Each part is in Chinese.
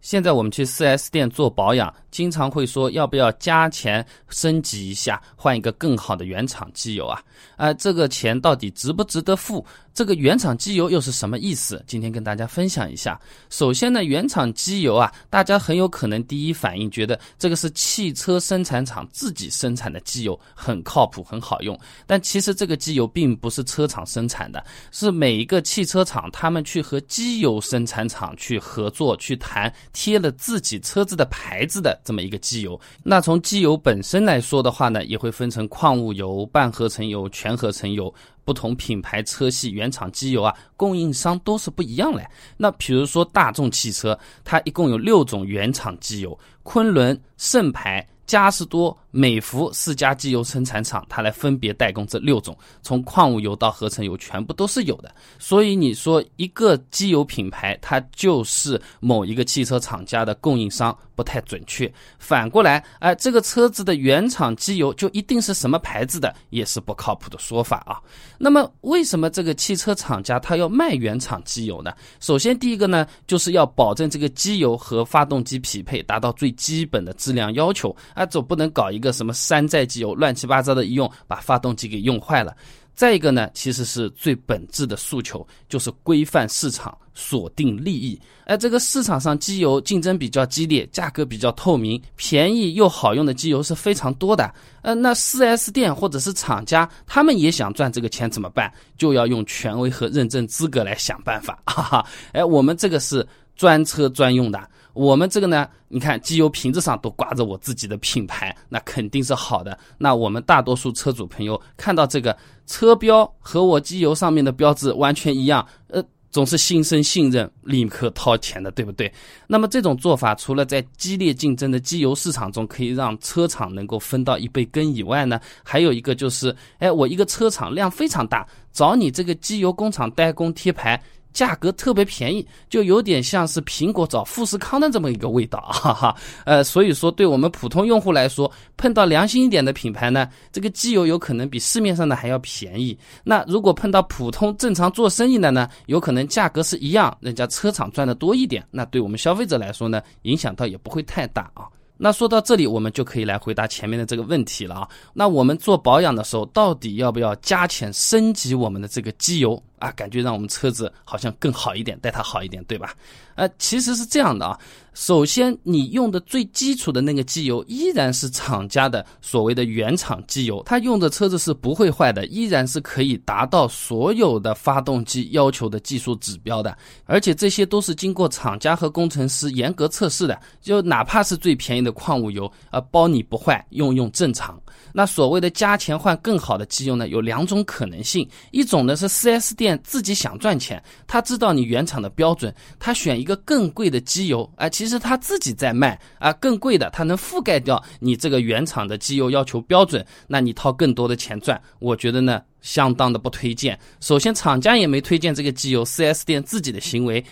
现在我们去 4S 店做保养，经常会说要不要加钱升级一下，换一个更好的原厂机油啊？啊，这个钱到底值不值得付？这个原厂机油又是什么意思？今天跟大家分享一下。首先呢，原厂机油啊，大家很有可能第一反应觉得这个是汽车生产厂自己生产的机油，很靠谱，很好用。但其实这个机油并不是车厂生产的，是每一个汽车厂他们去和机油生产厂去合作去谈，贴了自己车子的牌子的这么一个机油。那从机油本身来说的话呢，也会分成矿物油、半合成油、全合成油。不同品牌车系原厂机油啊，供应商都是不一样嘞。那比如说大众汽车，它一共有六种原厂机油，昆仑、圣牌。嘉实多、美孚四家机油生产厂，它来分别代工这六种，从矿物油到合成油，全部都是有的。所以你说一个机油品牌，它就是某一个汽车厂家的供应商，不太准确。反过来，哎，这个车子的原厂机油就一定是什么牌子的，也是不靠谱的说法啊。那么，为什么这个汽车厂家他要卖原厂机油呢？首先，第一个呢，就是要保证这个机油和发动机匹配，达到最基本的质量要求。啊，总不能搞一个什么山寨机油，乱七八糟的一用，把发动机给用坏了。再一个呢，其实是最本质的诉求，就是规范市场，锁定利益。哎，这个市场上机油竞争比较激烈，价格比较透明，便宜又好用的机油是非常多的。呃，那 4S 店或者是厂家，他们也想赚这个钱怎么办？就要用权威和认证资格来想办法。哈哈，哎，我们这个是专车专用的。我们这个呢，你看机油瓶子上都挂着我自己的品牌，那肯定是好的。那我们大多数车主朋友看到这个车标和我机油上面的标志完全一样，呃，总是心生信任，立刻掏钱的，对不对？那么这种做法，除了在激烈竞争的机油市场中可以让车厂能够分到一杯羹以外呢，还有一个就是，哎，我一个车厂量非常大，找你这个机油工厂代工贴牌。价格特别便宜，就有点像是苹果找富士康的这么一个味道，哈哈。呃，所以说对我们普通用户来说，碰到良心一点的品牌呢，这个机油有可能比市面上的还要便宜。那如果碰到普通正常做生意的呢，有可能价格是一样，人家车厂赚的多一点。那对我们消费者来说呢，影响倒也不会太大啊。那说到这里，我们就可以来回答前面的这个问题了啊。那我们做保养的时候，到底要不要加钱升级我们的这个机油？啊，感觉让我们车子好像更好一点，带它好一点，对吧？呃，其实是这样的啊。首先，你用的最基础的那个机油依然是厂家的所谓的原厂机油，它用的车子是不会坏的，依然是可以达到所有的发动机要求的技术指标的，而且这些都是经过厂家和工程师严格测试的。就哪怕是最便宜的矿物油，啊，包你不坏，用用正常。那所谓的加钱换更好的机油呢，有两种可能性，一种呢是 4S 店自己想赚钱，他知道你原厂的标准，他选一个更贵的机油，哎，其实他自己在卖啊，更贵的，他能覆盖掉你这个原厂的机油要求标准，那你掏更多的钱赚，我觉得呢，相当的不推荐。首先，厂家也没推荐这个机油四 S 店自己的行为。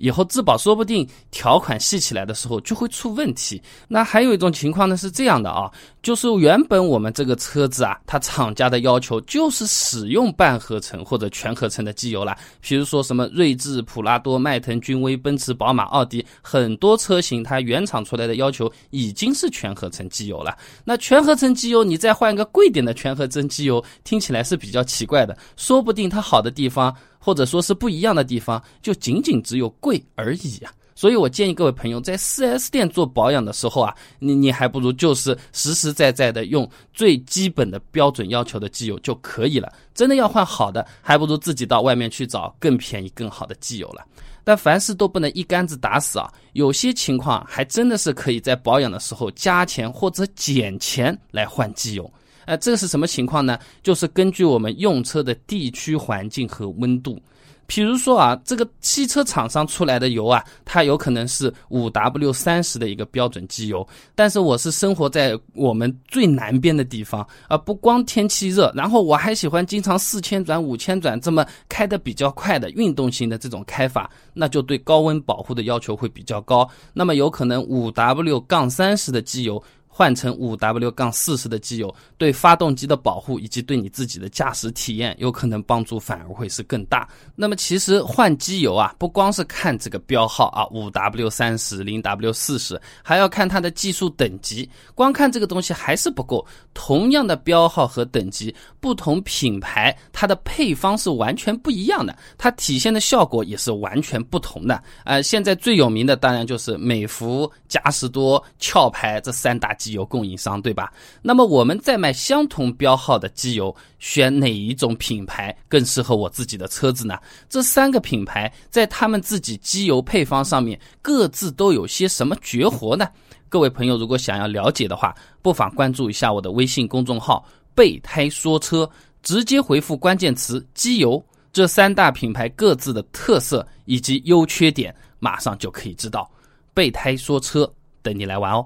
以后质保说不定条款细起来的时候就会出问题。那还有一种情况呢是这样的啊，就是原本我们这个车子啊，它厂家的要求就是使用半合成或者全合成的机油了。比如说什么锐志、普拉多、迈腾、君威、奔驰、宝马、奥迪，很多车型它原厂出来的要求已经是全合成机油了。那全合成机油你再换一个贵点的全合成机油，听起来是比较奇怪的。说不定它好的地方。或者说是不一样的地方，就仅仅只有贵而已啊！所以我建议各位朋友在 4S 店做保养的时候啊，你你还不如就是实实在在的用最基本的标准要求的机油就可以了。真的要换好的，还不如自己到外面去找更便宜、更好的机油了。但凡事都不能一竿子打死啊，有些情况还真的是可以在保养的时候加钱或者减钱来换机油。呃，这个是什么情况呢？就是根据我们用车的地区环境和温度，比如说啊，这个汽车厂商出来的油啊，它有可能是五 W 三十的一个标准机油，但是我是生活在我们最南边的地方啊，不光天气热，然后我还喜欢经常四千转、五千转这么开的比较快的运动型的这种开法，那就对高温保护的要求会比较高，那么有可能五 W 杠三十的机油。换成五 W 杠四十的机油，对发动机的保护以及对你自己的驾驶体验，有可能帮助反而会是更大。那么其实换机油啊，不光是看这个标号啊，五 W 三十、零 W 四十，还要看它的技术等级。光看这个东西还是不够。同样的标号和等级，不同品牌它的配方是完全不一样的，它体现的效果也是完全不同的。呃，现在最有名的当然就是美孚、嘉实多、壳牌这三大。机油供应商对吧？那么我们在买相同标号的机油，选哪一种品牌更适合我自己的车子呢？这三个品牌在他们自己机油配方上面各自都有些什么绝活呢？各位朋友，如果想要了解的话，不妨关注一下我的微信公众号“备胎说车”，直接回复关键词“机油”，这三大品牌各自的特色以及优缺点，马上就可以知道。备胎说车，等你来玩哦。